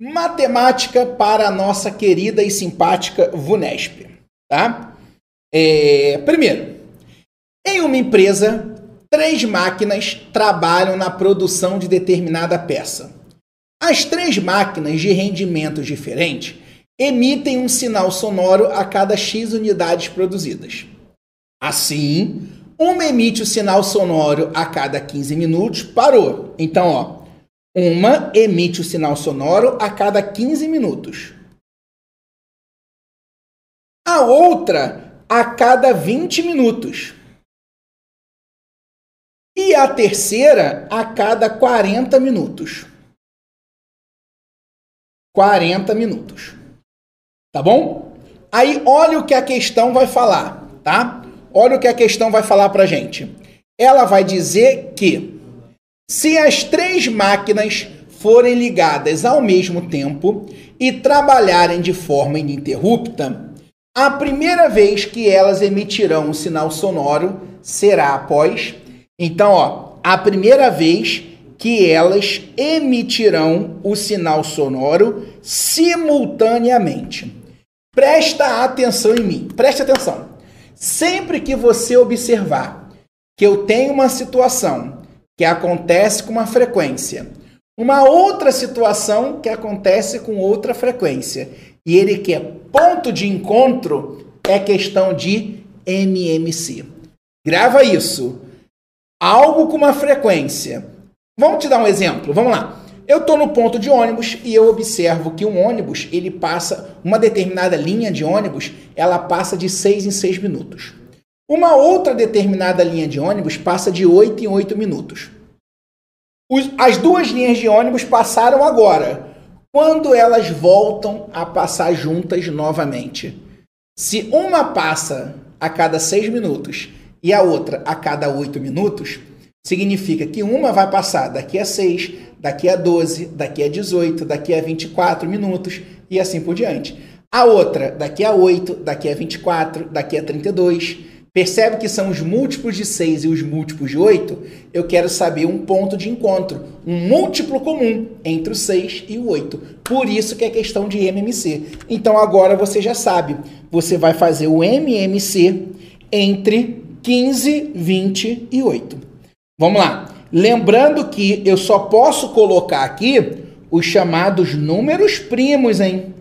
matemática para a nossa querida e simpática VUNESP, tá? É, primeiro, em uma empresa, três máquinas trabalham na produção de determinada peça. As três máquinas de rendimentos diferentes emitem um sinal sonoro a cada X unidades produzidas. Assim, uma emite o sinal sonoro a cada 15 minutos, parou. Então, ó, uma emite o sinal sonoro a cada 15 minutos. A outra a cada 20 minutos. E a terceira a cada 40 minutos. 40 minutos. Tá bom? Aí olha o que a questão vai falar, tá? Olha o que a questão vai falar pra gente. Ela vai dizer que se as três máquinas forem ligadas ao mesmo tempo e trabalharem de forma ininterrupta, a primeira vez que elas emitirão um sinal sonoro será após. Então, ó, a primeira vez que elas emitirão o sinal sonoro simultaneamente. Presta atenção em mim, preste atenção. Sempre que você observar que eu tenho uma situação que acontece com uma frequência. Uma outra situação que acontece com outra frequência. E ele quer ponto de encontro é questão de MMC. Grava isso. Algo com uma frequência. Vamos te dar um exemplo. Vamos lá. Eu estou no ponto de ônibus e eu observo que um ônibus, ele passa, uma determinada linha de ônibus, ela passa de 6 em 6 minutos. Uma outra determinada linha de ônibus passa de 8 em 8 minutos. as duas linhas de ônibus passaram agora. Quando elas voltam a passar juntas novamente? Se uma passa a cada 6 minutos e a outra a cada 8 minutos, significa que uma vai passar daqui a 6, daqui a 12, daqui a 18, daqui a 24 minutos e assim por diante. A outra daqui a 8, daqui a 24, daqui a 32 Percebe que são os múltiplos de 6 e os múltiplos de 8? Eu quero saber um ponto de encontro, um múltiplo comum entre o 6 e o 8. Por isso que é questão de MMC. Então agora você já sabe, você vai fazer o MMC entre 15, 20 e 8. Vamos lá. Lembrando que eu só posso colocar aqui os chamados números primos, hein?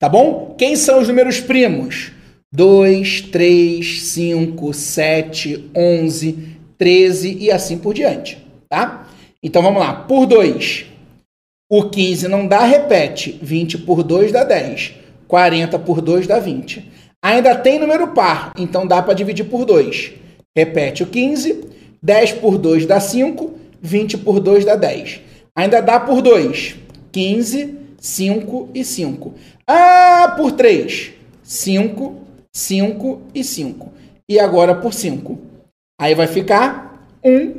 Tá bom? Quem são os números primos? 2, 3, 5, 7, 11, 13 e assim por diante, tá? Então vamos lá, por 2. O 15 não dá, repete. 20 por 2 dá 10. 40 por 2 dá 20. Ainda tem número par, então dá para dividir por 2. Repete o 15. 10 por 2 dá 5. 20 por 2 dá 10. Ainda dá por 2. 15, 5 e 5. Ah, por 3. 5, 5 e 5. E agora por 5. Aí vai ficar 1,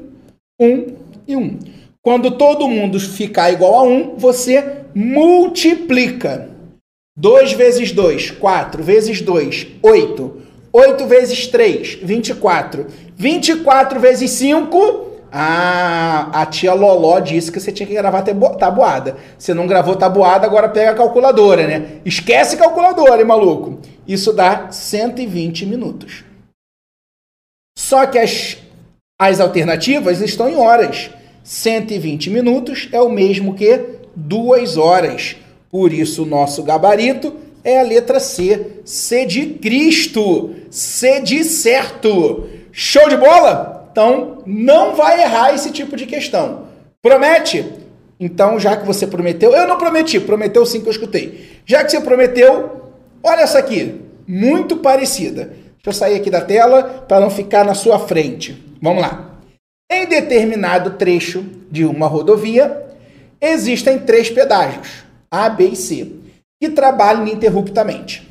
1 e 1. Quando todo mundo ficar igual a 1, você multiplica. 2 vezes 2, 4 vezes 2, 8. 8 vezes 3, 24. 24 vezes 5, ah, a tia Loló disse que você tinha que gravar tabuada. Você não gravou tabuada, agora pega a calculadora, né? Esquece calculadora, hein, maluco? Isso dá 120 minutos. Só que as, as alternativas estão em horas. 120 minutos é o mesmo que duas horas. Por isso, o nosso gabarito é a letra C. C de Cristo. C de certo. Show de bola? Então, não vai errar esse tipo de questão. Promete? Então, já que você prometeu, eu não prometi, prometeu sim que eu escutei. Já que você prometeu, olha essa aqui, muito parecida. Deixa eu sair aqui da tela para não ficar na sua frente. Vamos lá. Em determinado trecho de uma rodovia, existem três pedágios, A, B e C, que trabalham ininterruptamente.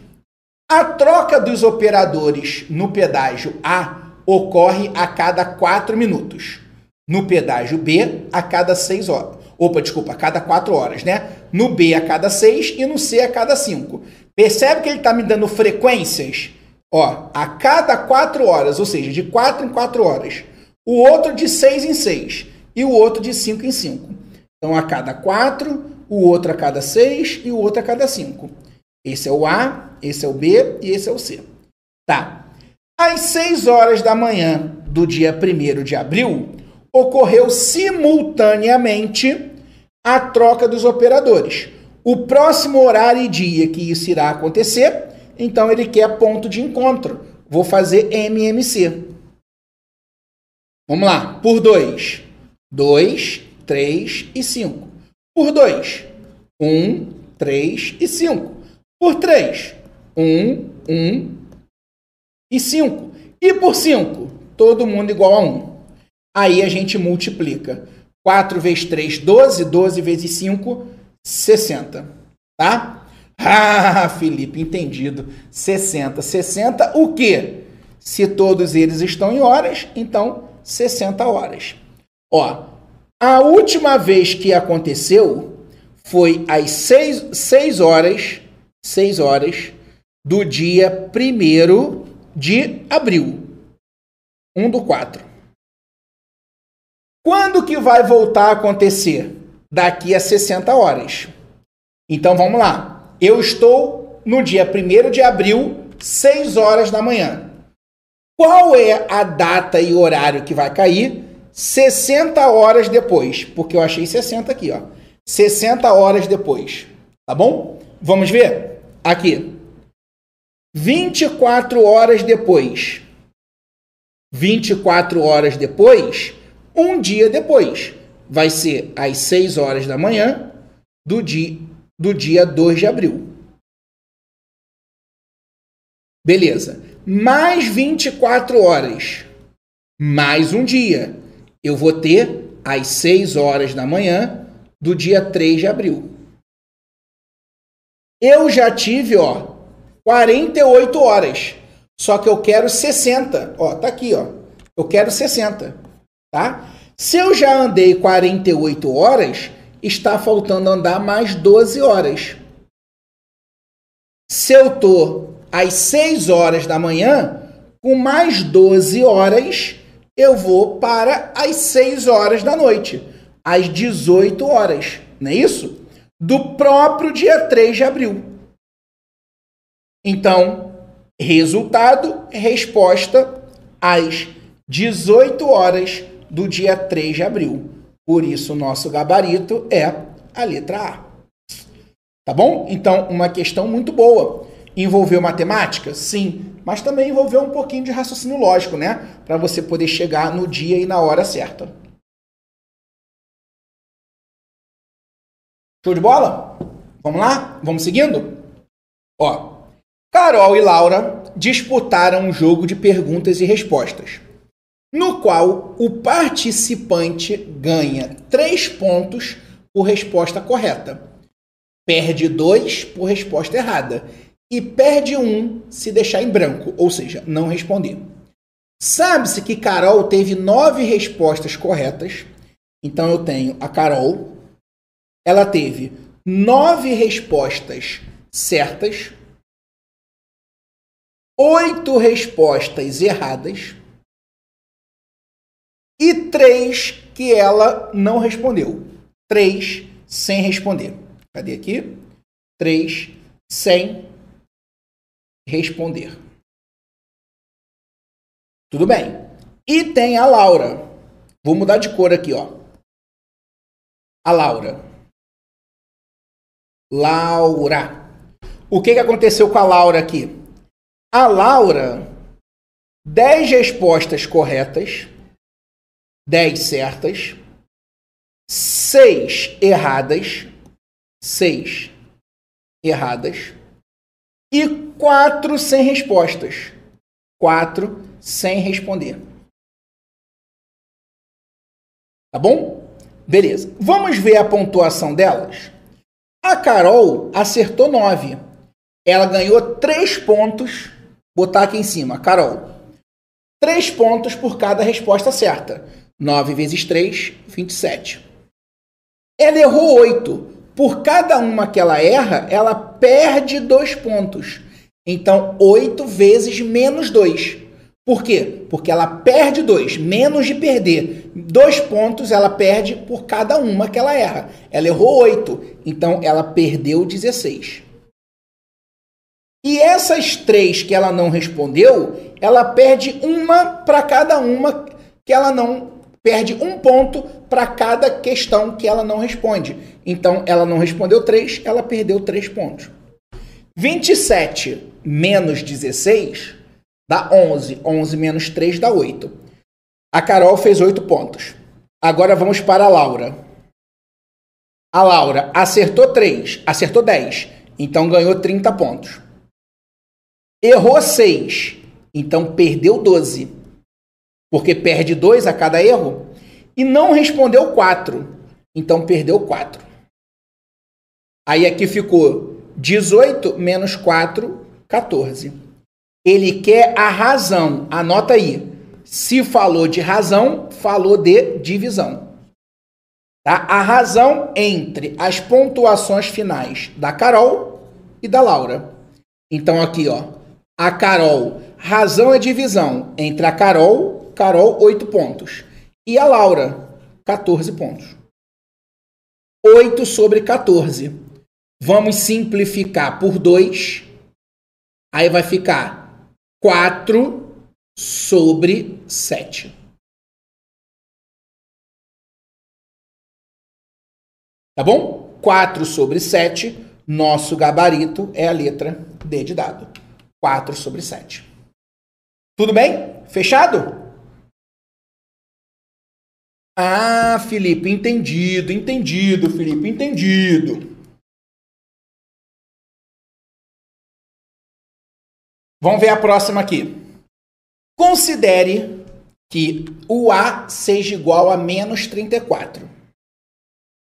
A troca dos operadores no pedágio A ocorre a cada 4 minutos. No pedágio B, a cada 6 horas. Opa, desculpa, a cada 4 horas, né? No B, a cada 6 e no C, a cada 5. Percebe que ele está me dando frequências? Ó, a cada 4 horas, ou seja, de 4 em 4 horas. O outro de 6 em 6 e o outro de 5 em 5. Então, a cada 4, o outro a cada 6 e o outro a cada 5. Esse é o A, esse é o B e esse é o C. Tá. Às 6 horas da manhã do dia 1 de abril, ocorreu simultaneamente a troca dos operadores. O próximo horário e dia que isso irá acontecer, então ele quer ponto de encontro. Vou fazer MMC. Vamos lá, por 2. 2, 3 e 5. Por 2, 1, 3 e 5. Por 3, 1, 1 e 5. E por 5, todo mundo igual a 1. Aí a gente multiplica. 4 vezes 3, 12. 12 vezes 5, 60. Tá? Ah, Felipe, entendido. 60. 60 o quê? Se todos eles estão em horas, então 60 horas. Ó, a última vez que aconteceu foi às 6, 6 horas, 6 horas do dia 1 de abril. 1 do 4. Quando que vai voltar a acontecer? Daqui a 60 horas. Então vamos lá. Eu estou no dia 1 de abril, 6 horas da manhã. Qual é a data e horário que vai cair? 60 horas depois, porque eu achei 60 aqui, ó. 60 horas depois, tá bom? Vamos ver? Aqui. 24 horas depois. 24 horas depois, um dia depois. Vai ser às 6 horas da manhã do dia, do dia 2 de abril. Beleza. Mais 24 horas. Mais um dia. Eu vou ter às 6 horas da manhã do dia 3 de abril. Eu já tive, ó, 48 horas. Só que eu quero 60. Ó, tá aqui, ó. Eu quero 60, tá? Se eu já andei 48 horas, está faltando andar mais 12 horas. Se eu tô às 6 horas da manhã, com mais 12 horas, eu vou para as 6 horas da noite, às 18 horas, não é isso? Do próprio dia 3 de abril. Então, resultado, resposta às 18 horas do dia 3 de abril. Por isso, nosso gabarito é a letra A. Tá bom? Então, uma questão muito boa. Envolveu matemática? Sim, mas também envolveu um pouquinho de raciocínio lógico, né? Para você poder chegar no dia e na hora certa. Show de bola? Vamos lá? Vamos seguindo? Ó, Carol e Laura disputaram um jogo de perguntas e respostas, no qual o participante ganha 3 pontos por resposta correta, perde 2 por resposta errada. E perde 1 um se deixar em branco, ou seja, não responder. Sabe-se que Carol teve nove respostas corretas, então eu tenho a Carol, ela teve nove respostas certas. Oito respostas erradas e três que ela não respondeu. Três sem responder. Cadê aqui? Três sem responder. Tudo bem. E tem a Laura. Vou mudar de cor aqui, ó. A Laura. Laura. O que, que aconteceu com a Laura aqui? A Laura, 10 respostas corretas, 10 certas, 6 erradas, 6 erradas e 4 sem respostas. 4 sem responder. Tá bom? Beleza. Vamos ver a pontuação delas? A Carol acertou 9. Ela ganhou 3 pontos botar aqui em cima, Carol. Três pontos por cada resposta certa. 9 vezes 3, 27. Ela errou 8. Por cada uma que ela erra, ela perde dois pontos. Então, 8 vezes menos 2. Por quê? Porque ela perde dois, menos de perder. Dois pontos ela perde por cada uma que ela erra. Ela errou oito, então ela perdeu 16. E essas três que ela não respondeu, ela perde uma para cada uma que ela não. Perde um ponto para cada questão que ela não responde. Então, ela não respondeu três, ela perdeu três pontos. 27 menos 16 dá 11. 11 menos 3 dá 8. A Carol fez 8 pontos. Agora vamos para a Laura. A Laura acertou 3, acertou 10, então ganhou 30 pontos. Errou 6, então perdeu 12, porque perde 2 a cada erro. E não respondeu 4, então perdeu 4. Aí aqui ficou 18 menos 4, 14. Ele quer a razão. Anota aí. Se falou de razão, falou de divisão. Tá? A razão entre as pontuações finais da Carol e da Laura. Então aqui, ó, a Carol, razão é divisão entre a Carol, Carol 8 pontos, e a Laura, 14 pontos. 8 sobre 14. Vamos simplificar por 2. Aí vai ficar 4 sobre 7. Tá bom? 4 sobre 7, nosso gabarito é a letra D de dado. 4 sobre 7. Tudo bem? Fechado? Ah, Felipe, entendido, entendido, Felipe, entendido. Vamos ver a próxima aqui. Considere que o A seja igual a menos 34,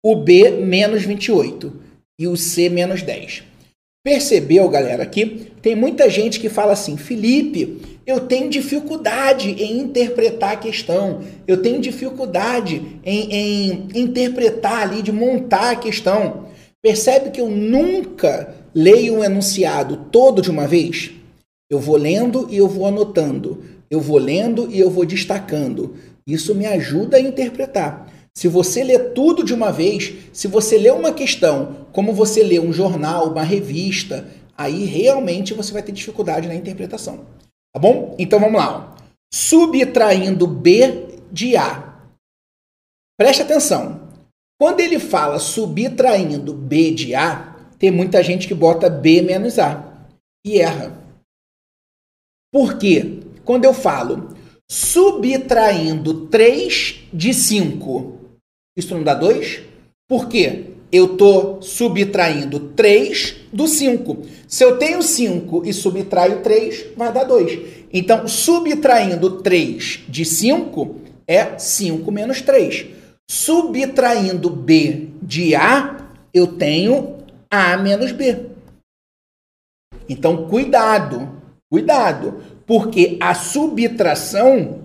o B menos 28 e o C menos 10. Percebeu, galera, que tem muita gente que fala assim, Felipe, eu tenho dificuldade em interpretar a questão, eu tenho dificuldade em, em interpretar ali, de montar a questão. Percebe que eu nunca leio um enunciado todo de uma vez? Eu vou lendo e eu vou anotando. Eu vou lendo e eu vou destacando. Isso me ajuda a interpretar. Se você lê tudo de uma vez, se você lê uma questão como você lê um jornal, uma revista, aí realmente você vai ter dificuldade na interpretação. Tá bom? Então vamos lá. Subtraindo B de A. Preste atenção. Quando ele fala subtraindo B de A, tem muita gente que bota B menos A e erra. Porque quando eu falo subtraindo 3 de 5, isso não dá 2? Por quê? Eu estou subtraindo 3 do 5. Se eu tenho 5 e subtraio 3, vai dar 2. Então, subtraindo 3 de 5 é 5 menos 3. Subtraindo B de A, eu tenho A menos B. Então, cuidado. Cuidado, porque a subtração,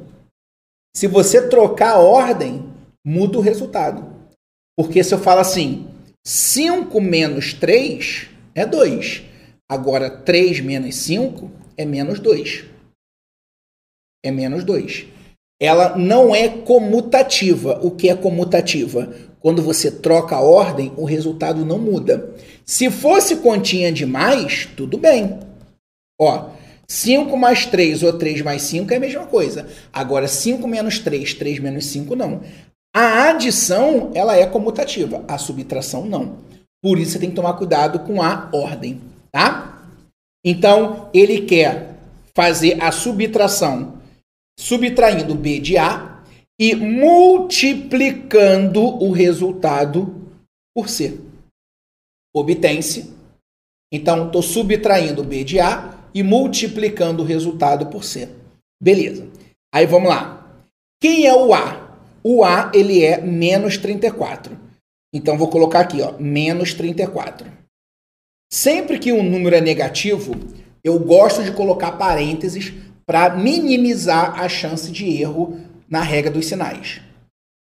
se você trocar a ordem, muda o resultado. Porque se eu falo assim, 5 menos 3 é 2. Agora, 3 menos 5 é menos 2. É menos 2. Ela não é comutativa. O que é comutativa? Quando você troca a ordem, o resultado não muda. Se fosse continha demais, tudo bem. Ó, 5 mais 3 ou 3 mais 5 é a mesma coisa. Agora, 5 menos 3, 3 menos 5 não. A adição, ela é comutativa. A subtração, não. Por isso, você tem que tomar cuidado com a ordem, tá? Então, ele quer fazer a subtração subtraindo B de A e multiplicando o resultado por C. Obtém-se. Então, estou subtraindo B de A e multiplicando o resultado por C. Beleza. Aí vamos lá. Quem é o A? O A ele é menos 34. Então vou colocar aqui, ó, menos 34. Sempre que um número é negativo, eu gosto de colocar parênteses para minimizar a chance de erro na regra dos sinais.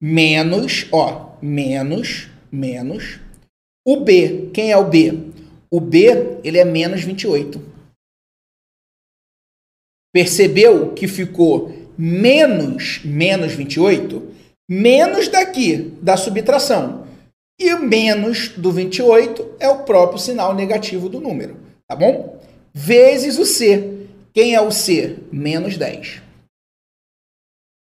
Menos, ó, menos, menos. O B, quem é o B? O B, ele é menos 28. Percebeu que ficou menos menos 28? Menos daqui, da subtração. E menos do 28 é o próprio sinal negativo do número, tá bom? Vezes o C. Quem é o C? Menos 10.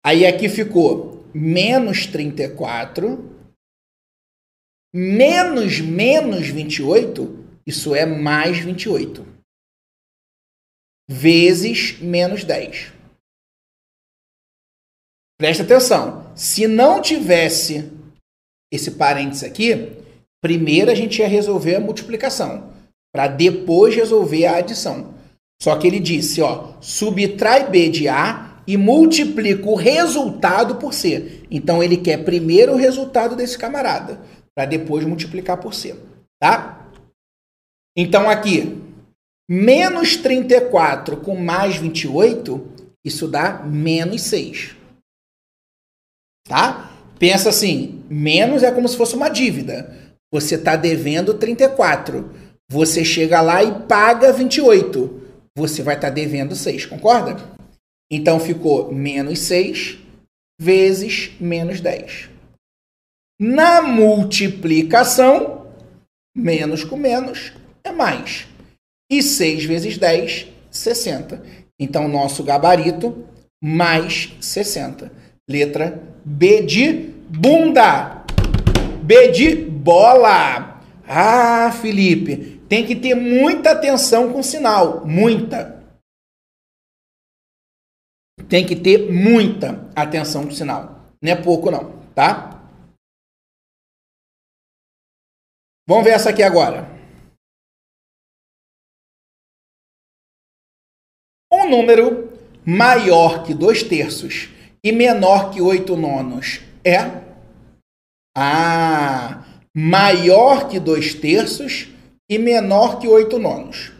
Aí aqui ficou menos 34 menos menos 28, isso é mais 28. Vezes menos 10. Presta atenção. Se não tivesse esse parênteses aqui, primeiro a gente ia resolver a multiplicação, para depois resolver a adição. Só que ele disse, ó, subtrai B de A e multiplica o resultado por C. Então ele quer primeiro o resultado desse camarada para depois multiplicar por C, tá? Então aqui, menos 34 com mais 28, isso dá menos 6. Tá? Pensa assim, menos é como se fosse uma dívida. Você está devendo 34. Você chega lá e paga 28. Você vai estar tá devendo 6, concorda? Então ficou menos 6 vezes menos 10. Na multiplicação, menos com menos é mais. E 6 vezes 10, 60. Então, nosso gabarito, mais 60. Letra B de bunda. B de bola. Ah, Felipe, tem que ter muita atenção com o sinal. Muita. Tem que ter muita atenção com o sinal. Não é pouco, não, tá? Vamos ver essa aqui agora. Um número maior que dois terços e menor que oito nonos é? Ah, maior que dois terços e menor que oito nonos.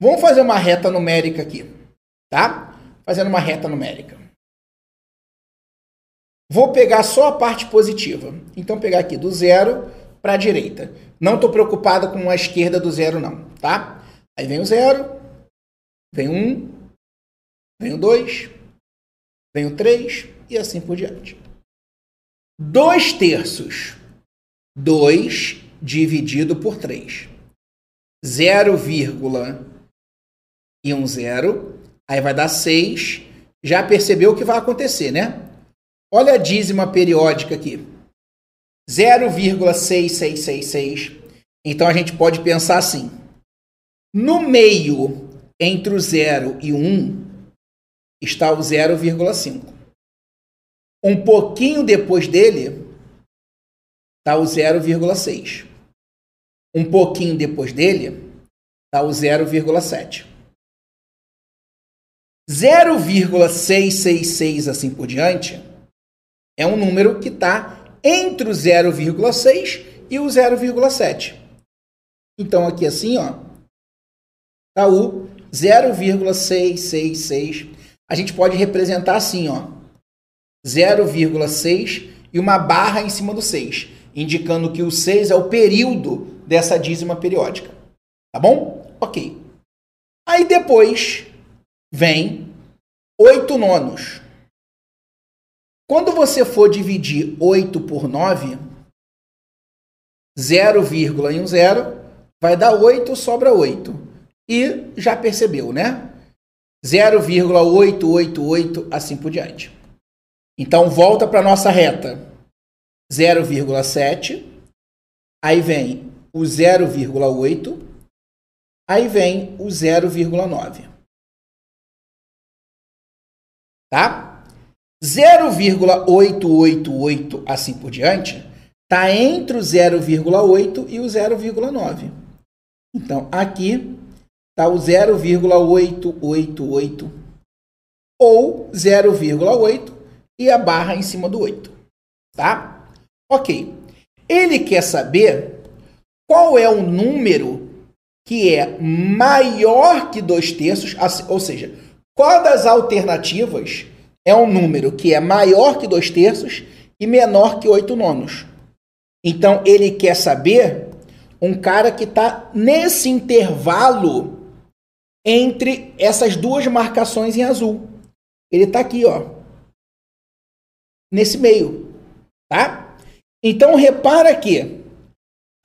Vamos fazer uma reta numérica aqui, tá? Fazendo uma reta numérica. Vou pegar só a parte positiva. Então, pegar aqui do zero para a direita. Não estou preocupado com a esquerda do zero, não, tá? Aí vem o zero, vem um, vem o dois, vem o três e assim por diante. Dois terços. 2 dividido por 3. 0, e um zero. Aí vai dar 6. Já percebeu o que vai acontecer, né? Olha a dízima periódica aqui. 0,6666. Então a gente pode pensar assim: no meio entre o 0 e o 1 está o 0,5. Um pouquinho depois dele está o 0,6. Um pouquinho depois dele está o 0,7. 0,666 assim por diante é um número que está entre o 0,6 e o 0,7. Então aqui assim, ó, tá o 0,666. A gente pode representar assim, ó, 0,6 e uma barra em cima do 6, indicando que o 6 é o período dessa dízima periódica. Tá bom? OK. Aí depois vem 8 nonos. Quando você for dividir 8 por 9, 0, e um zero, vai dar 8, sobra 8. E já percebeu, né? 0,888, assim por diante. Então, volta para nossa reta. 0,7. Aí vem o 0,8. Aí vem o 0,9. Tá? 0,888 assim por diante está entre o 0,8 e o 0,9. Então, aqui está o 0,888 ou 0,8 e a barra em cima do 8. Tá? Ok. Ele quer saber qual é o número que é maior que 2 terços, ou seja, qual das alternativas é um número que é maior que dois terços e menor que oito nonos. Então ele quer saber um cara que está nesse intervalo entre essas duas marcações em azul. Ele está aqui, ó. Nesse meio, tá? Então repara que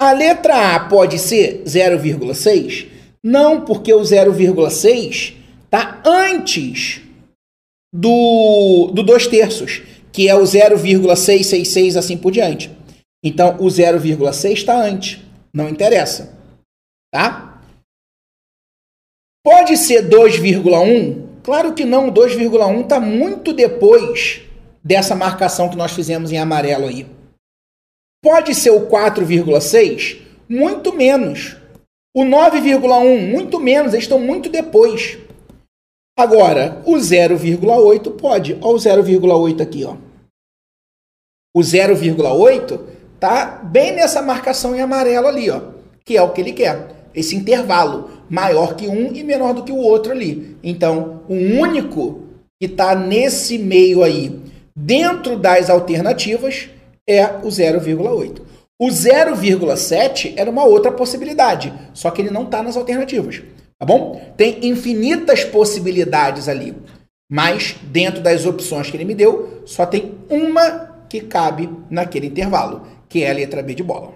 a letra A pode ser 0,6? Não, porque o 0,6 está antes do, do 2 terços, que é o 0,666 assim por diante. Então, o 0,6 está antes. Não interessa. Tá? Pode ser 2,1? Claro que não. O 2,1 está muito depois dessa marcação que nós fizemos em amarelo aí. Pode ser o 4,6? Muito menos. O 9,1? Muito menos. Eles estão muito depois. Agora, o 0,8 pode. Olha o 0,8 aqui, ó. O 0,8 tá bem nessa marcação em amarelo ali, ó, que é o que ele quer. Esse intervalo maior que um e menor do que o outro ali. Então, o único que está nesse meio aí, dentro das alternativas, é o 0,8. O 0,7 era uma outra possibilidade, só que ele não está nas alternativas. Tá bom? Tem infinitas possibilidades ali. Mas dentro das opções que ele me deu, só tem uma que cabe naquele intervalo, que é a letra B de bola.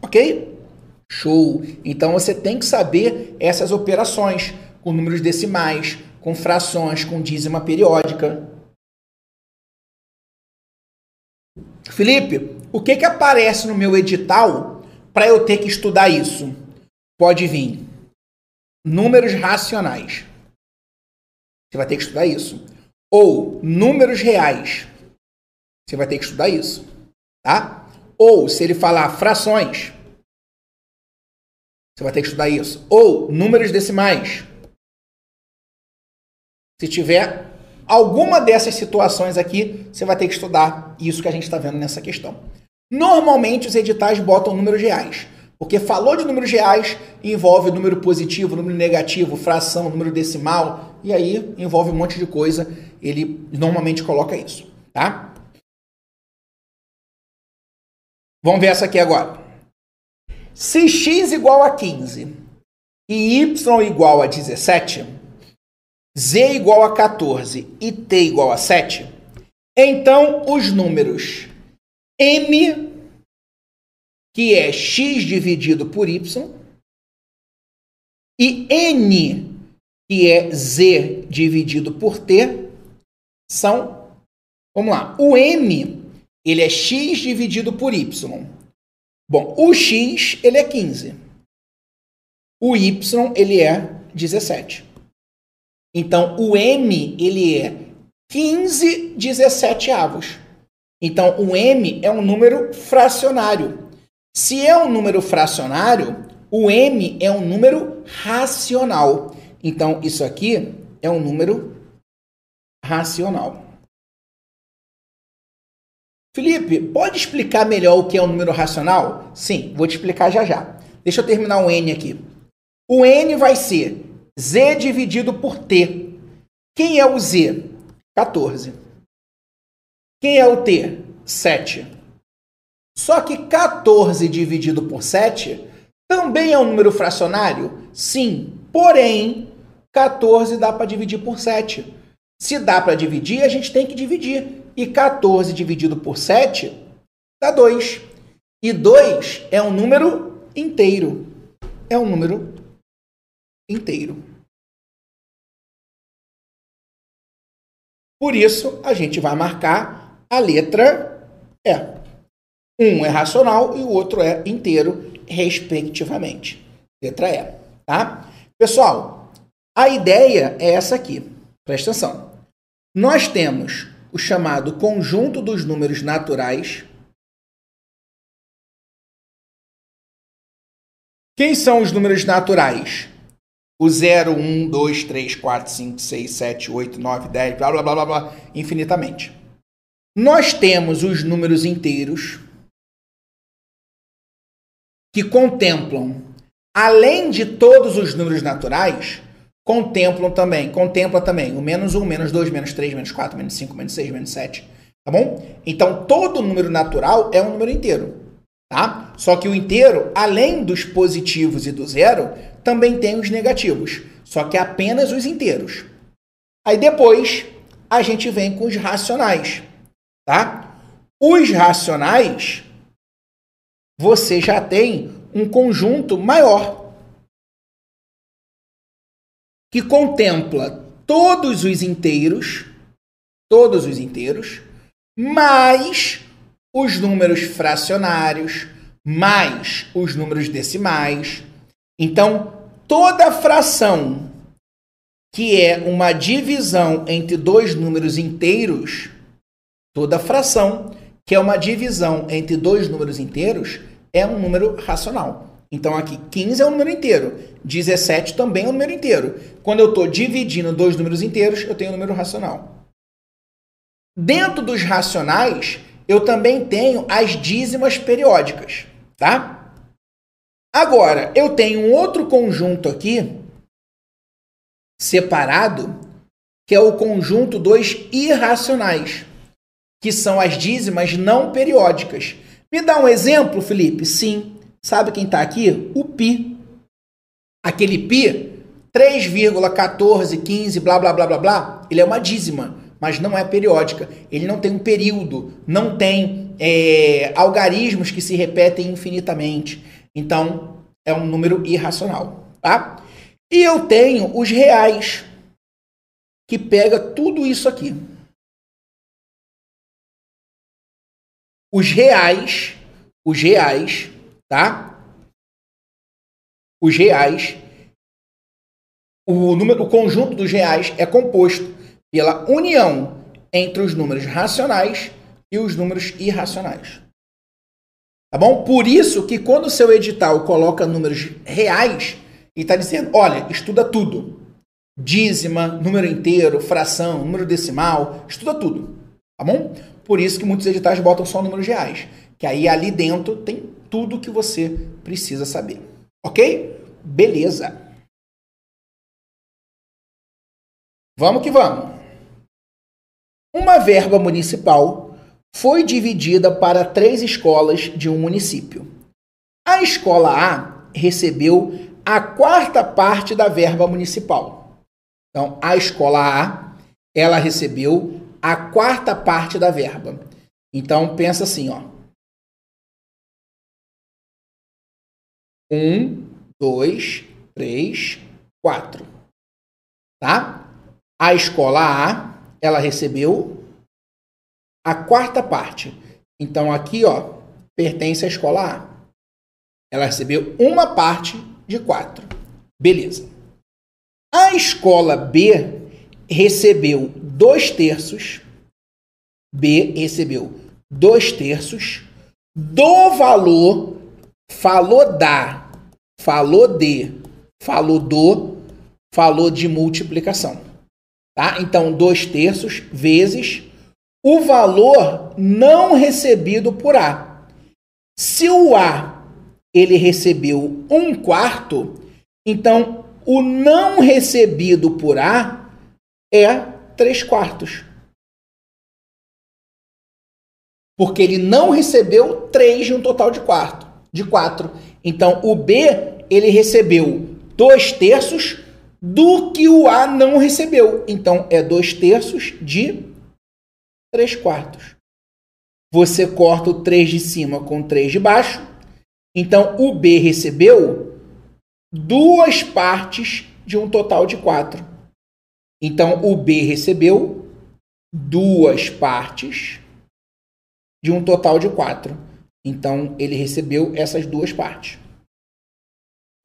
Ok? Show! Então você tem que saber essas operações com números decimais, com frações, com dízima periódica. Felipe, o que, que aparece no meu edital para eu ter que estudar isso? Pode vir números racionais. Você vai ter que estudar isso. Ou números reais. Você vai ter que estudar isso. Tá? Ou se ele falar frações, você vai ter que estudar isso. Ou números decimais. Se tiver alguma dessas situações aqui, você vai ter que estudar isso que a gente está vendo nessa questão. Normalmente os editais botam números reais. Porque falou de números reais, envolve número positivo, número negativo, fração, número decimal, e aí envolve um monte de coisa. Ele normalmente coloca isso, tá? Vamos ver essa aqui agora. Se x igual a 15 e y igual a 17, z igual a 14 e t igual a 7, então os números m que é x dividido por y, e n, que é z dividido por t, são, vamos lá, o m, ele é x dividido por y. Bom, o x, ele é 15. O y, ele é 17. Então, o m, ele é 15 17 avos. Então, o m é um número fracionário. Se é um número fracionário, o m é um número racional. Então, isso aqui é um número racional. Felipe, pode explicar melhor o que é um número racional? Sim, vou te explicar já já. Deixa eu terminar o n aqui. O n vai ser z dividido por t. Quem é o z? 14. Quem é o t? 7. Só que 14 dividido por 7 também é um número fracionário? Sim, porém, 14 dá para dividir por 7. Se dá para dividir, a gente tem que dividir. E 14 dividido por 7 dá 2. E 2 é um número inteiro. É um número inteiro. Por isso, a gente vai marcar a letra E. Um é racional e o outro é inteiro, respectivamente. Letra E, tá? Pessoal, a ideia é essa aqui. Presta atenção. Nós temos o chamado conjunto dos números naturais. Quem são os números naturais? O 0, 1, 2, 3, 4, 5, 6, 7, 8, 9, 10, blá blá blá blá, blá infinitamente. Nós temos os números inteiros, que contemplam, além de todos os números naturais, contemplam também, contempla também o menos 1, menos 2, menos 3, menos 4, menos 5, menos 6, menos 7. Tá bom? Então, todo número natural é um número inteiro. Tá? Só que o inteiro, além dos positivos e do zero, também tem os negativos. Só que apenas os inteiros. Aí depois a gente vem com os racionais, tá? Os racionais você já tem um conjunto maior que contempla todos os inteiros, todos os inteiros, mais os números fracionários, mais os números decimais. Então, toda fração que é uma divisão entre dois números inteiros, toda fração que é uma divisão entre dois números inteiros, é um número racional. Então aqui 15 é um número inteiro, 17 também é um número inteiro. Quando eu estou dividindo dois números inteiros, eu tenho um número racional. Dentro dos racionais, eu também tenho as dízimas periódicas, tá? Agora, eu tenho um outro conjunto aqui, separado, que é o conjunto dos irracionais, que são as dízimas não periódicas. Me dá um exemplo, Felipe? Sim. Sabe quem está aqui? O pi. Aquele pi, 3,1415, blá, blá, blá, blá, blá, ele é uma dízima, mas não é periódica. Ele não tem um período, não tem é, algarismos que se repetem infinitamente. Então, é um número irracional, tá? E eu tenho os reais, que pega tudo isso aqui. Os reais, os reais, tá? Os reais, o, número, o conjunto dos reais é composto pela união entre os números racionais e os números irracionais. Tá bom? Por isso que quando o seu edital coloca números reais, ele está dizendo, olha, estuda tudo. Dízima, número inteiro, fração, número decimal, estuda tudo. Tá bom? Por isso que muitos editais botam só números reais. Que aí ali dentro tem tudo que você precisa saber. Ok? Beleza. Vamos que vamos. Uma verba municipal foi dividida para três escolas de um município. A escola A recebeu a quarta parte da verba municipal. Então, a escola A, ela recebeu a quarta parte da verba. Então pensa assim, ó. Um, dois, três, quatro. Tá? A escola A, ela recebeu a quarta parte. Então aqui, ó, pertence à escola A. Ela recebeu uma parte de quatro. Beleza. A escola B recebeu dois terços, B recebeu dois terços do valor, falou da, falou de, falou do, falou de multiplicação. Tá? Então, dois terços vezes o valor não recebido por A. Se o A ele recebeu um quarto, então o não recebido por A é 3 quartos. Porque ele não recebeu 3 de um total de quarto, de 4. Então o B, ele recebeu 2 terços do que o A não recebeu. Então é 2 terços de 3 quartos. Você corta o 3 de cima com 3 de baixo. Então o B recebeu duas partes de um total de 4. Então, o B recebeu duas partes de um total de quatro. Então, ele recebeu essas duas partes.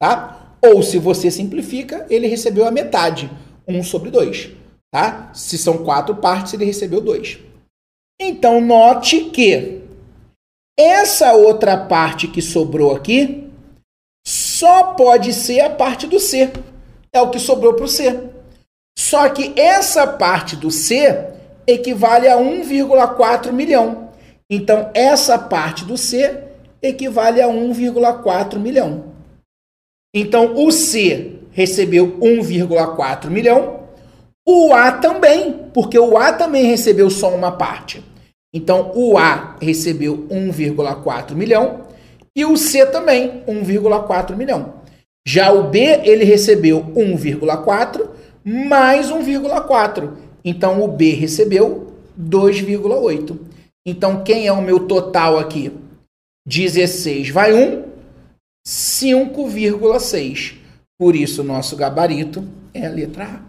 Tá? Ou, se você simplifica, ele recebeu a metade, um sobre dois. Tá? Se são quatro partes, ele recebeu dois. Então, note que essa outra parte que sobrou aqui só pode ser a parte do C. É o que sobrou para o C. Só que essa parte do C equivale a 1,4 milhão. Então, essa parte do C equivale a 1,4 milhão. Então, o C recebeu 1,4 milhão, o A também, porque o A também recebeu só uma parte. Então, o A recebeu 1,4 milhão E o C também, 1,4 milhão. Já o B, ele recebeu 1,4 mais 1,4. Então o B recebeu 2,8. Então quem é o meu total aqui? 16 vai 1, 5,6. Por isso, nosso gabarito é a letra A.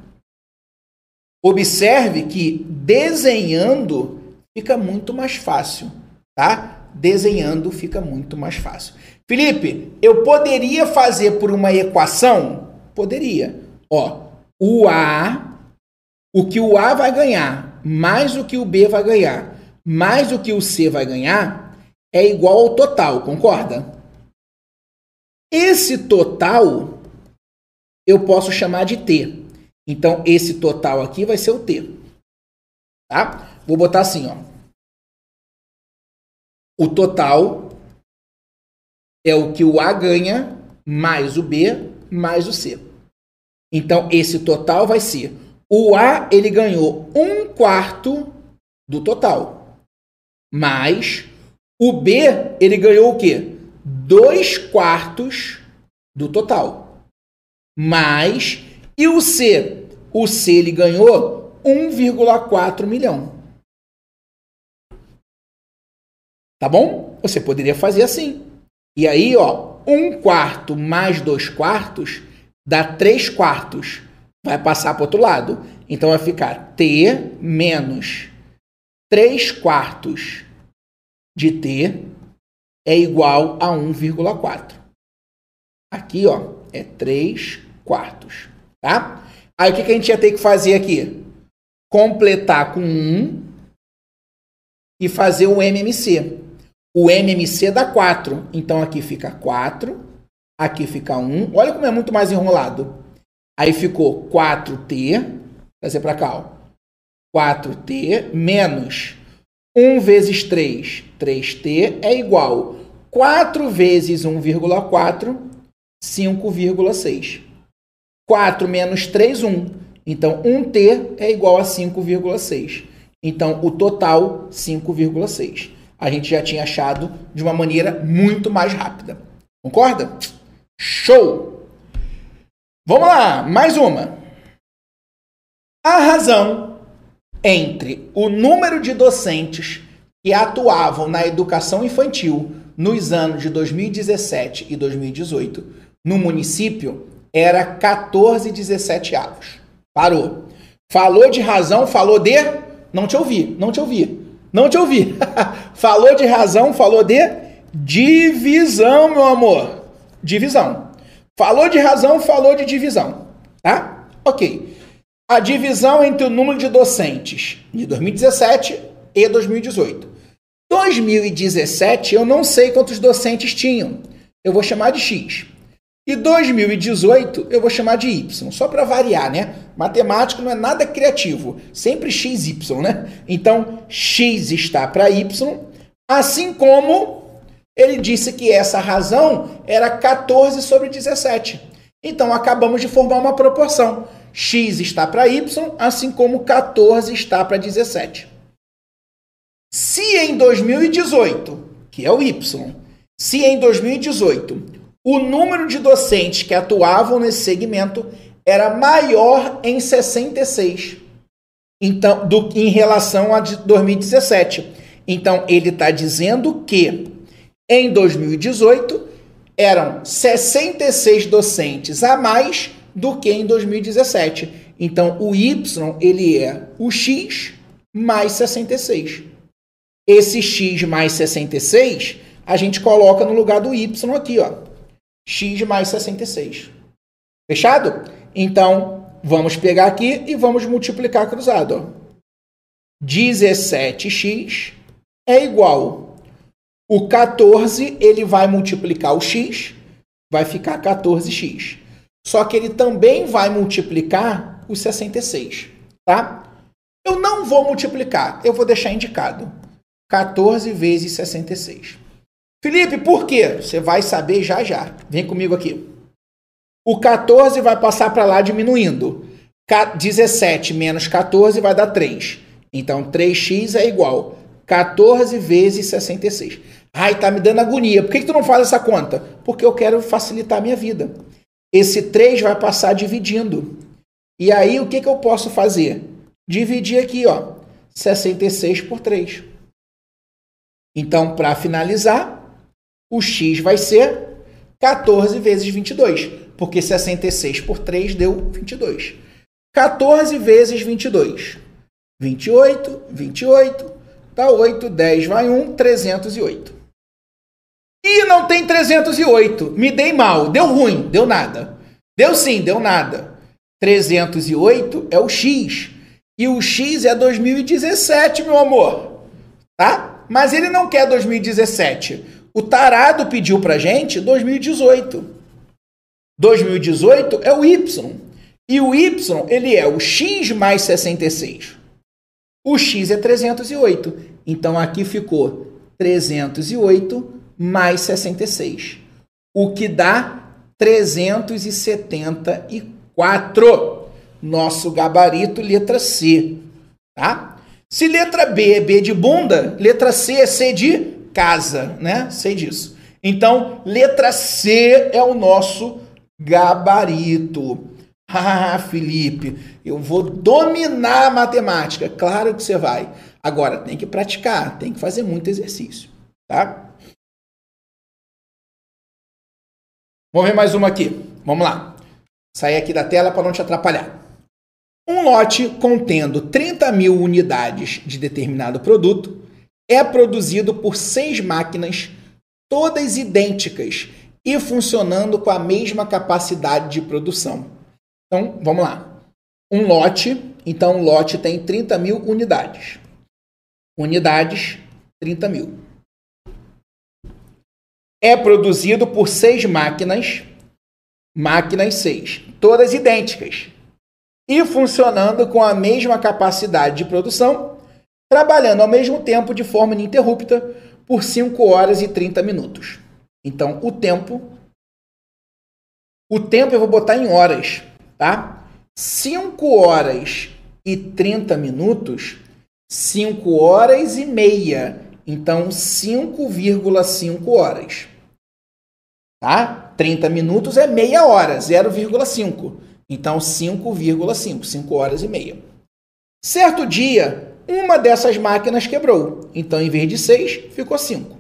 Observe que desenhando fica muito mais fácil, tá? Desenhando fica muito mais fácil. Felipe, eu poderia fazer por uma equação? Poderia. Ó, o A, o que o A vai ganhar, mais o que o B vai ganhar, mais o que o C vai ganhar, é igual ao total, concorda? Esse total eu posso chamar de T. Então, esse total aqui vai ser o T. Tá? Vou botar assim, ó. O total é o que o A ganha mais o B mais o C. Então, esse total vai ser o A ele ganhou um quarto do total. Mais o B ele ganhou o quê? Dois quartos do total. Mais e o C? O C ele ganhou 1,4 milhão. Tá bom? Você poderia fazer assim. E aí, ó, um quarto mais dois quartos dá três quartos. Vai passar para o outro lado. Então vai ficar T menos 3 quartos de T é igual a 1,4. Aqui, ó, é 3 quartos, tá? Aí o que, que a gente ia ter que fazer aqui? Completar com 1 e fazer o MMC. O MMC dá 4. Então aqui fica 4, aqui fica 1. Olha como é muito mais enrolado. Aí ficou 4T, trazer para cá, ó. 4T menos 1 vezes 3, 3T é igual 4 vezes 1,4, 5,6. 4 menos 3, 1. Então, 1T é igual a 5,6. Então, o total, 5,6 a gente já tinha achado de uma maneira muito mais rápida. Concorda? Show! Vamos lá, mais uma. A razão entre o número de docentes que atuavam na educação infantil nos anos de 2017 e 2018 no município era 14 17 avos. Parou. Falou de razão, falou de. Não te ouvi, não te ouvi. Não te ouvi. falou de razão, falou de divisão, meu amor. Divisão. Falou de razão, falou de divisão. Tá? Ok. A divisão entre o número de docentes de 2017 e 2018. 2017 eu não sei quantos docentes tinham. Eu vou chamar de X. E 2018 eu vou chamar de Y, só para variar, né? Matemático não é nada criativo, sempre XY, né? Então, X está para Y, assim como ele disse que essa razão era 14 sobre 17. Então, acabamos de formar uma proporção. X está para Y, assim como 14 está para 17. Se em 2018, que é o Y, se em 2018 o número de docentes que atuavam nesse segmento era maior em 66 então, do, em relação a 2017. Então, ele está dizendo que em 2018 eram 66 docentes a mais do que em 2017. Então, o Y ele é o X mais 66. Esse X mais 66 a gente coloca no lugar do Y aqui, ó x mais 66. Fechado? Então, vamos pegar aqui e vamos multiplicar cruzado. 17x é igual. O 14, ele vai multiplicar o x, vai ficar 14x. Só que ele também vai multiplicar o 66, tá? Eu não vou multiplicar, eu vou deixar indicado. 14 vezes 66. Felipe, por quê? Você vai saber já já. Vem comigo aqui. O 14 vai passar para lá diminuindo. 17 menos 14 vai dar 3. Então, 3x é igual 14 vezes 66. Ai, tá me dando agonia. Por que, que tu não faz essa conta? Porque eu quero facilitar a minha vida. Esse 3 vai passar dividindo. E aí, o que, que eu posso fazer? Dividir aqui, ó. 66 por 3. Então, para finalizar, o x vai ser 14 vezes 22, porque 66 por 3 deu 22. 14 vezes 22. 28, 28, dá 8, 10 vai 1, 308. E não tem 308. Me dei mal, deu ruim, deu nada. Deu sim, deu nada. 308 é o X. E o X é 2017, meu amor. Tá? Mas ele não quer 2017. O tarado pediu pra gente 2018. 2018 é o Y. E o Y, ele é o X mais 66. O X é 308. Então aqui ficou 308 mais 66. O que dá 374. Nosso gabarito, letra C. Tá? Se letra B é B de bunda, letra C é C de casa, né? Sei disso. Então, letra C é o nosso gabarito. Ah, Felipe, eu vou dominar a matemática. Claro que você vai. Agora, tem que praticar, tem que fazer muito exercício, tá? Vamos ver mais uma aqui. Vamos lá. Sair aqui da tela para não te atrapalhar. Um lote contendo 30 mil unidades de determinado produto é produzido por seis máquinas, todas idênticas e funcionando com a mesma capacidade de produção. Então, vamos lá. Um lote, então um lote tem 30 mil unidades. Unidades, 30 mil. É produzido por seis máquinas, máquinas seis, todas idênticas e funcionando com a mesma capacidade de produção trabalhando ao mesmo tempo de forma ininterrupta por 5 horas e 30 minutos. Então, o tempo. O tempo eu vou botar em horas, tá? 5 horas e 30 minutos, 5 horas e meia. Então, 5,5 horas. Tá? 30 minutos é meia hora, 0,5. Então, 5,5, 5 horas e meia. Certo dia, uma dessas máquinas quebrou. Então, em vez de 6, ficou 5.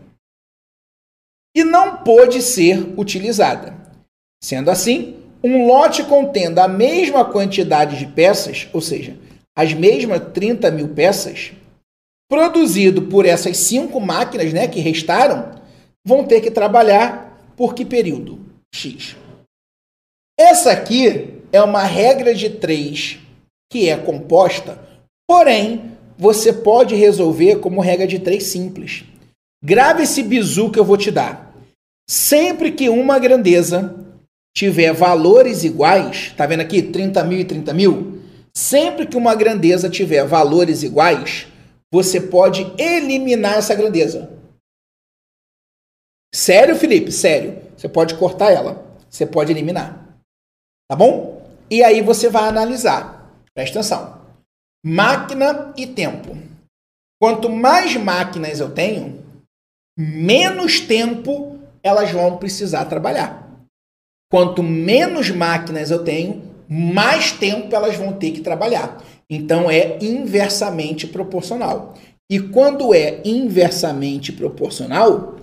E não pôde ser utilizada. Sendo assim, um lote contendo a mesma quantidade de peças, ou seja, as mesmas 30 mil peças, produzido por essas cinco máquinas né, que restaram, vão ter que trabalhar por que período? X. Essa aqui é uma regra de 3 que é composta, porém você pode resolver como regra de três simples. Grave esse bizu que eu vou te dar. Sempre que uma grandeza tiver valores iguais, tá vendo aqui 30 mil e 30 mil? Sempre que uma grandeza tiver valores iguais, você pode eliminar essa grandeza. Sério, Felipe? Sério. Você pode cortar ela. Você pode eliminar. Tá bom? E aí você vai analisar. Presta atenção máquina e tempo. Quanto mais máquinas eu tenho, menos tempo elas vão precisar trabalhar. Quanto menos máquinas eu tenho, mais tempo elas vão ter que trabalhar. Então é inversamente proporcional. E quando é inversamente proporcional,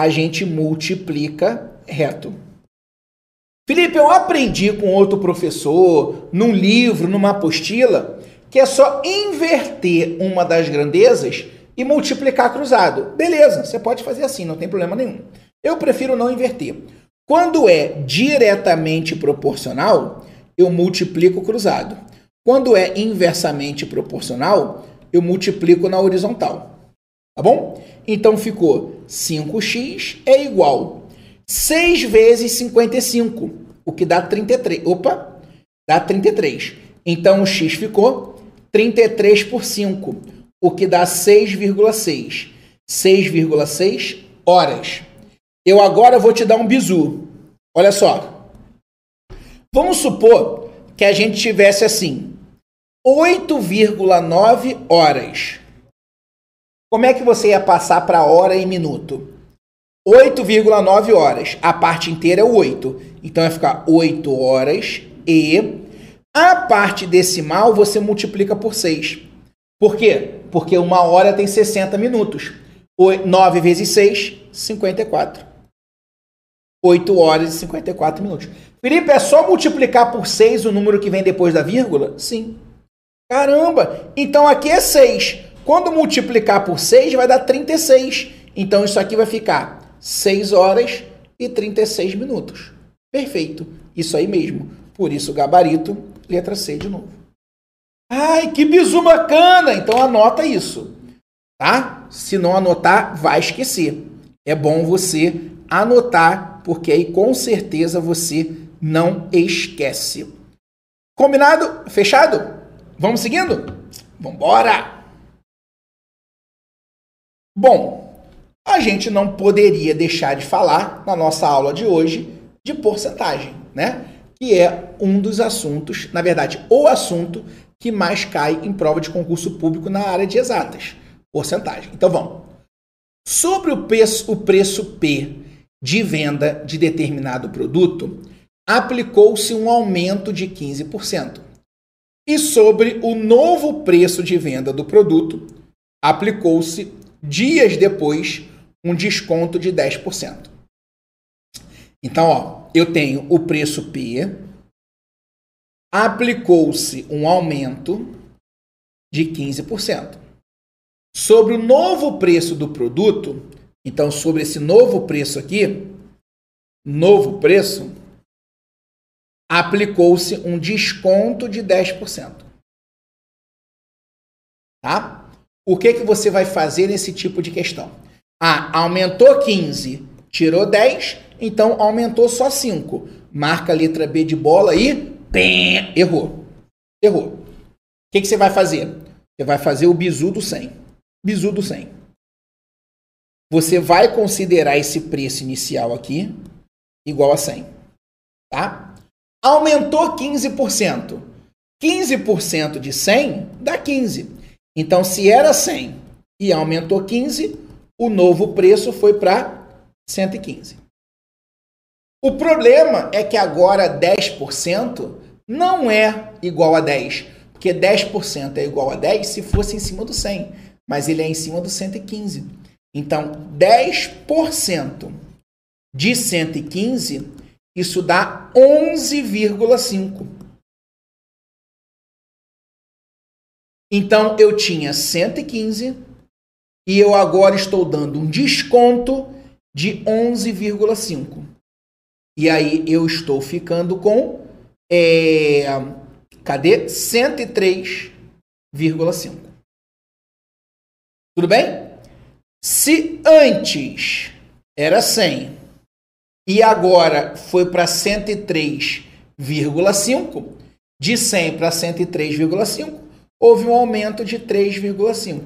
a gente multiplica reto. Felipe, eu aprendi com outro professor, num livro, numa apostila, que é só inverter uma das grandezas e multiplicar cruzado. Beleza, você pode fazer assim, não tem problema nenhum. Eu prefiro não inverter. Quando é diretamente proporcional, eu multiplico cruzado. Quando é inversamente proporcional, eu multiplico na horizontal. Tá bom? Então ficou 5x é igual 6 vezes 55, o que dá 33. Opa, dá 33. Então o x ficou 33 por 5, o que dá 6,6. 6,6 horas. Eu agora vou te dar um bizu. Olha só. Vamos supor que a gente tivesse assim: 8,9 horas. Como é que você ia passar para hora e minuto? 8,9 horas. A parte inteira é o 8. Então vai ficar 8 horas e a parte decimal você multiplica por 6. Por quê? Porque uma hora tem 60 minutos. 9 vezes 6, 54. 8 horas e 54 minutos. Felipe, é só multiplicar por 6 o número que vem depois da vírgula? Sim. Caramba! Então aqui é 6. Quando multiplicar por 6, vai dar 36. Então isso aqui vai ficar 6 horas e 36 minutos. Perfeito. Isso aí mesmo. Por isso, gabarito, letra C de novo. Ai, que bizu bacana! Então anota isso. Tá? Se não anotar, vai esquecer. É bom você anotar, porque aí com certeza você não esquece. Combinado? Fechado? Vamos seguindo? Vambora! Bom, a gente não poderia deixar de falar na nossa aula de hoje de porcentagem, né? Que é um dos assuntos, na verdade, o assunto que mais cai em prova de concurso público na área de exatas. Porcentagem. Então vamos. Sobre o preço, o preço P de venda de determinado produto, aplicou-se um aumento de 15%. E sobre o novo preço de venda do produto, aplicou-se, dias depois, um desconto de 10%. Então, ó, eu tenho o preço P, aplicou-se um aumento de 15%. Sobre o novo preço do produto, então sobre esse novo preço aqui, novo preço, aplicou-se um desconto de 10%. Tá? O que, que você vai fazer nesse tipo de questão? Ah, aumentou 15, tirou 10, então aumentou só 5. Marca a letra B de bola e pem, errou. Errou. O que, que você vai fazer? Você vai fazer o bizu do 100. Bizu do 100. Você vai considerar esse preço inicial aqui igual a 100. Tá? aumentou 15%. 15% de 100 dá 15. Então, se era 100 e aumentou 15, o novo preço foi para 115. O problema é que agora 10% não é igual a 10, porque 10% é igual a 10 se fosse em cima do 100, mas ele é em cima do 115. Então, 10% de 115 isso dá 11,5. Então eu tinha 115 e eu agora estou dando um desconto de 11,5. E aí eu estou ficando com é, cadê? 103,5. Tudo bem? Se antes era 100 e agora foi para 103,5, de 100 para 103,5, houve um aumento de 3,5.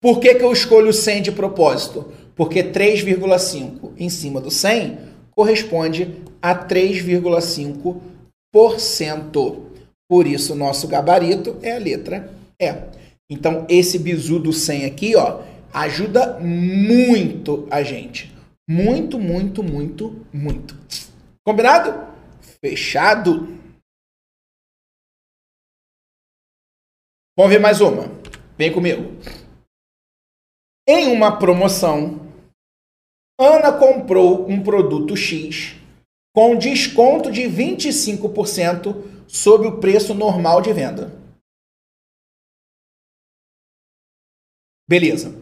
Por que, que eu escolho 100 de propósito? Porque 3,5 em cima do 100 corresponde a 3,5%. Por isso, nosso gabarito é a letra E. Então, esse bizu do 100 aqui, ó, ajuda muito a gente. Muito, muito, muito, muito. Combinado? Fechado. Vamos ver mais uma. Vem comigo. Em uma promoção, Ana comprou um produto X com desconto de 25% sobre o preço normal de venda. Beleza.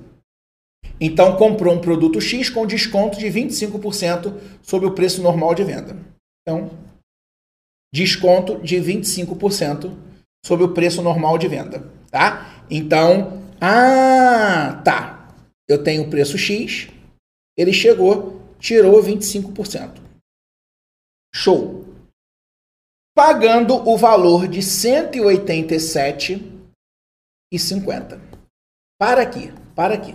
Então comprou um produto X com desconto de 25% sobre o preço normal de venda. Então, desconto de 25% sobre o preço normal de venda, tá? Então, ah, tá. Eu tenho o preço X, ele chegou, tirou 25%. Show. Pagando o valor de 187,50. Para aqui, para aqui.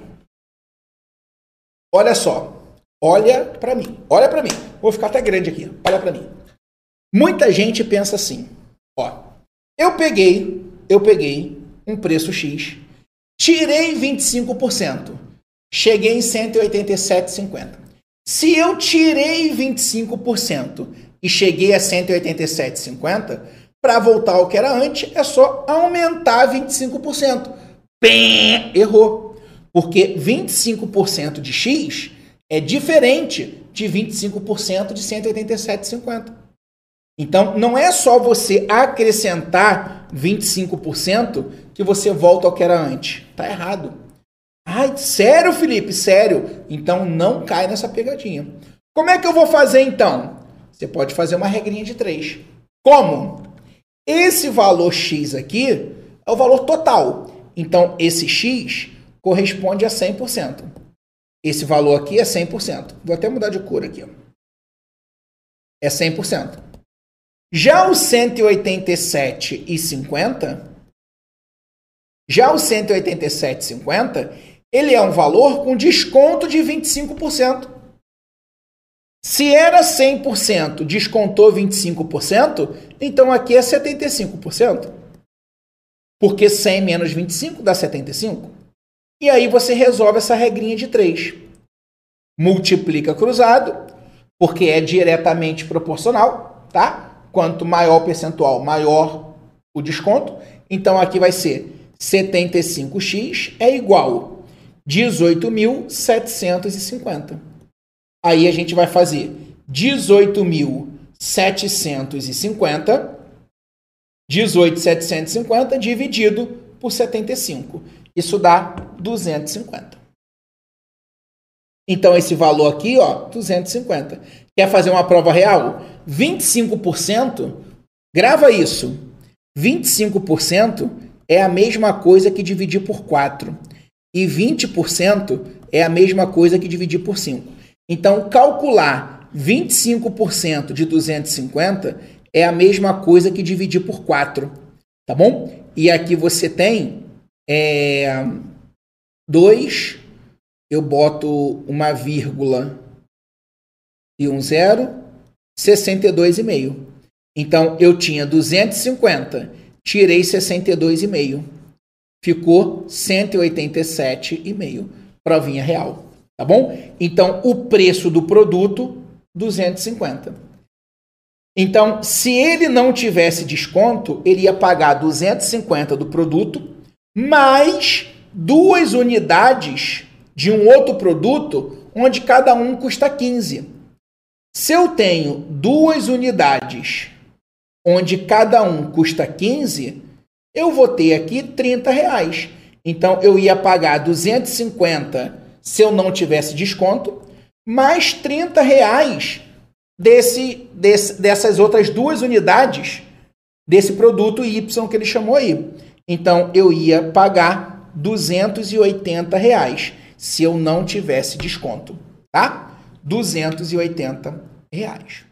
Olha só. Olha para mim. Olha para mim. Vou ficar até grande aqui. Olha para mim. Muita gente pensa assim, ó. Eu peguei, eu peguei um preço X, tirei 25%, cheguei em 187,50. Se eu tirei 25% e cheguei a 187,50, para voltar ao que era antes, é só aumentar 25%. Pem, errou. Porque 25% de X é diferente de 25% de 187,50. Então, não é só você acrescentar 25% que você volta ao que era antes. Tá errado. Ai, sério, Felipe? Sério? Então não cai nessa pegadinha. Como é que eu vou fazer então? Você pode fazer uma regrinha de 3. Como? Esse valor X aqui é o valor total. Então, esse X corresponde a 100%. Esse valor aqui é 100%. Vou até mudar de cor aqui. É 100%. Já o 187,50, já o 187,50, ele é um valor com desconto de 25%. Se era 100%, descontou 25%, então aqui é 75%. Porque 100 menos 25 dá 75. E aí você resolve essa regrinha de 3. Multiplica cruzado, porque é diretamente proporcional, tá? Quanto maior o percentual, maior o desconto. Então aqui vai ser 75x é igual 18.750. Aí a gente vai fazer 18.750, 18.750 dividido por 75. Isso dá 250. Então esse valor aqui, ó, 250. Quer fazer uma prova real? 25%, grava isso. 25% é a mesma coisa que dividir por 4. E 20% é a mesma coisa que dividir por 5. Então, calcular 25% de 250 é a mesma coisa que dividir por 4, tá bom? E aqui você tem é, 2, eu boto uma vírgula e um zero, 62,5. Então, eu tinha 250, tirei 62,5. Ficou 187,5. Provinha real. Tá bom? Então, o preço do produto, 250. Então, se ele não tivesse desconto, ele ia pagar 250 do produto, mais duas unidades de um outro produto, onde cada um custa 15. Se eu tenho duas unidades onde cada um custa 15, eu vou ter aqui 30 reais. Então, eu ia pagar 250 se eu não tivesse desconto, mais 30 reais desse, desse, dessas outras duas unidades desse produto Y que ele chamou aí. Então eu ia pagar 280 reais se eu não tivesse desconto, tá? 280 reais.